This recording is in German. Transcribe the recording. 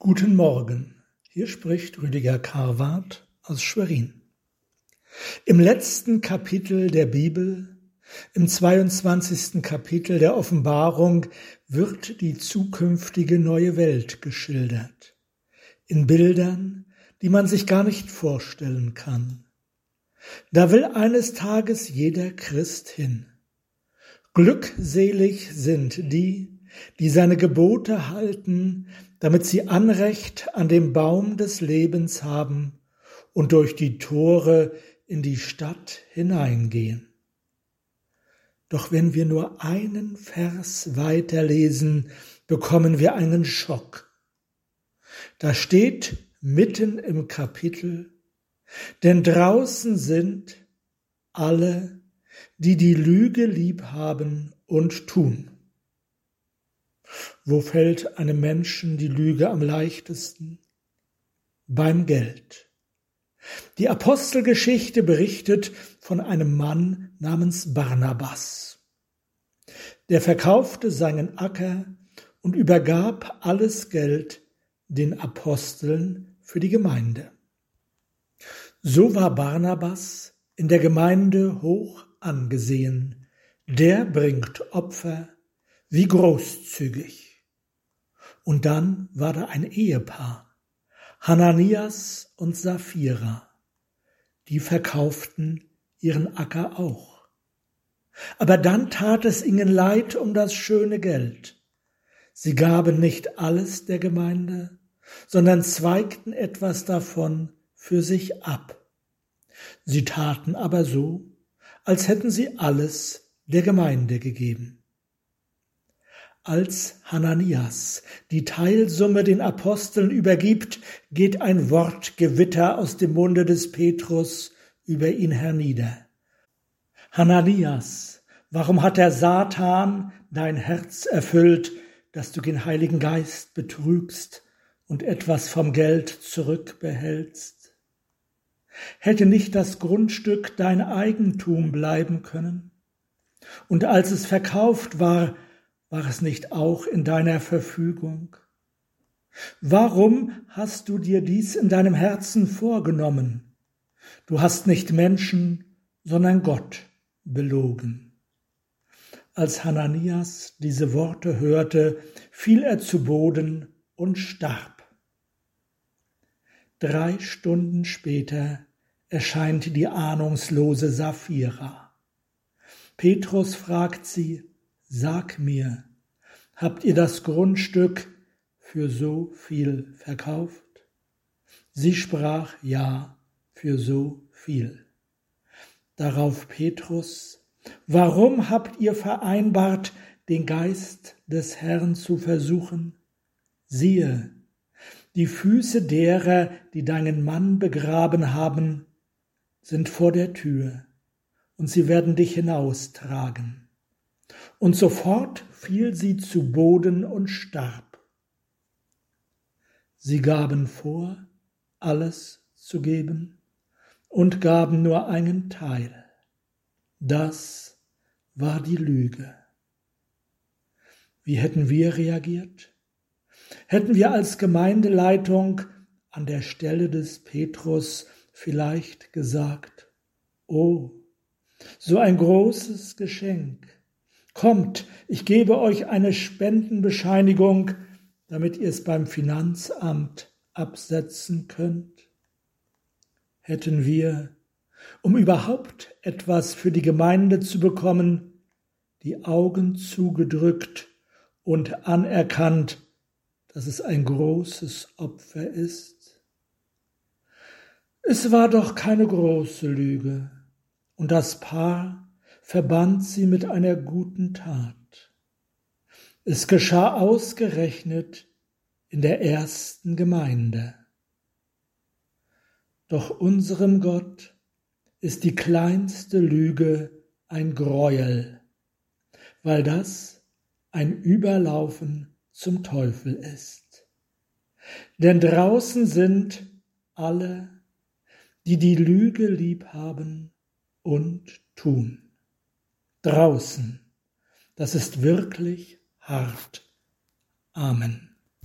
Guten Morgen, hier spricht Rüdiger Karwart aus Schwerin. Im letzten Kapitel der Bibel, im 22. Kapitel der Offenbarung, wird die zukünftige neue Welt geschildert. In Bildern, die man sich gar nicht vorstellen kann. Da will eines Tages jeder Christ hin. Glückselig sind die, die seine Gebote halten, damit sie Anrecht an dem Baum des Lebens haben und durch die Tore in die Stadt hineingehen. Doch wenn wir nur einen Vers weiterlesen, bekommen wir einen Schock. Da steht mitten im Kapitel, denn draußen sind alle, die die Lüge lieb haben und tun. Wo fällt einem Menschen die Lüge am leichtesten? Beim Geld. Die Apostelgeschichte berichtet von einem Mann namens Barnabas. Der verkaufte seinen Acker und übergab alles Geld den Aposteln für die Gemeinde. So war Barnabas in der Gemeinde hoch angesehen. Der bringt Opfer wie großzügig. Und dann war da ein Ehepaar, Hananias und Sapphira, die verkauften ihren Acker auch. Aber dann tat es ihnen leid um das schöne Geld. Sie gaben nicht alles der Gemeinde, sondern zweigten etwas davon für sich ab. Sie taten aber so, als hätten sie alles der Gemeinde gegeben als Hananias die Teilsumme den Aposteln übergibt, geht ein Wortgewitter aus dem Munde des Petrus über ihn hernieder. Hananias, warum hat der Satan dein Herz erfüllt, dass du den Heiligen Geist betrügst und etwas vom Geld zurückbehältst? Hätte nicht das Grundstück dein Eigentum bleiben können? Und als es verkauft war, war es nicht auch in deiner Verfügung? Warum hast du dir dies in deinem Herzen vorgenommen? Du hast nicht Menschen, sondern Gott belogen. Als Hananias diese Worte hörte, fiel er zu Boden und starb. Drei Stunden später erscheint die ahnungslose Sapphira. Petrus fragt sie, Sag mir, habt ihr das Grundstück für so viel verkauft? Sie sprach ja, für so viel. Darauf Petrus, warum habt ihr vereinbart, den Geist des Herrn zu versuchen? Siehe, die Füße derer, die deinen Mann begraben haben, sind vor der Tür, und sie werden dich hinaustragen und sofort fiel sie zu Boden und starb. Sie gaben vor, alles zu geben und gaben nur einen Teil. Das war die Lüge. Wie hätten wir reagiert? Hätten wir als Gemeindeleitung an der Stelle des Petrus vielleicht gesagt, oh, so ein großes Geschenk, Kommt, ich gebe euch eine Spendenbescheinigung, damit ihr es beim Finanzamt absetzen könnt. Hätten wir, um überhaupt etwas für die Gemeinde zu bekommen, die Augen zugedrückt und anerkannt, dass es ein großes Opfer ist? Es war doch keine große Lüge, und das Paar verband sie mit einer guten Tat. Es geschah ausgerechnet in der ersten Gemeinde. Doch unserem Gott ist die kleinste Lüge ein Greuel, weil das ein Überlaufen zum Teufel ist. Denn draußen sind alle, die die Lüge lieb haben und tun draußen. Das ist wirklich hart. Amen.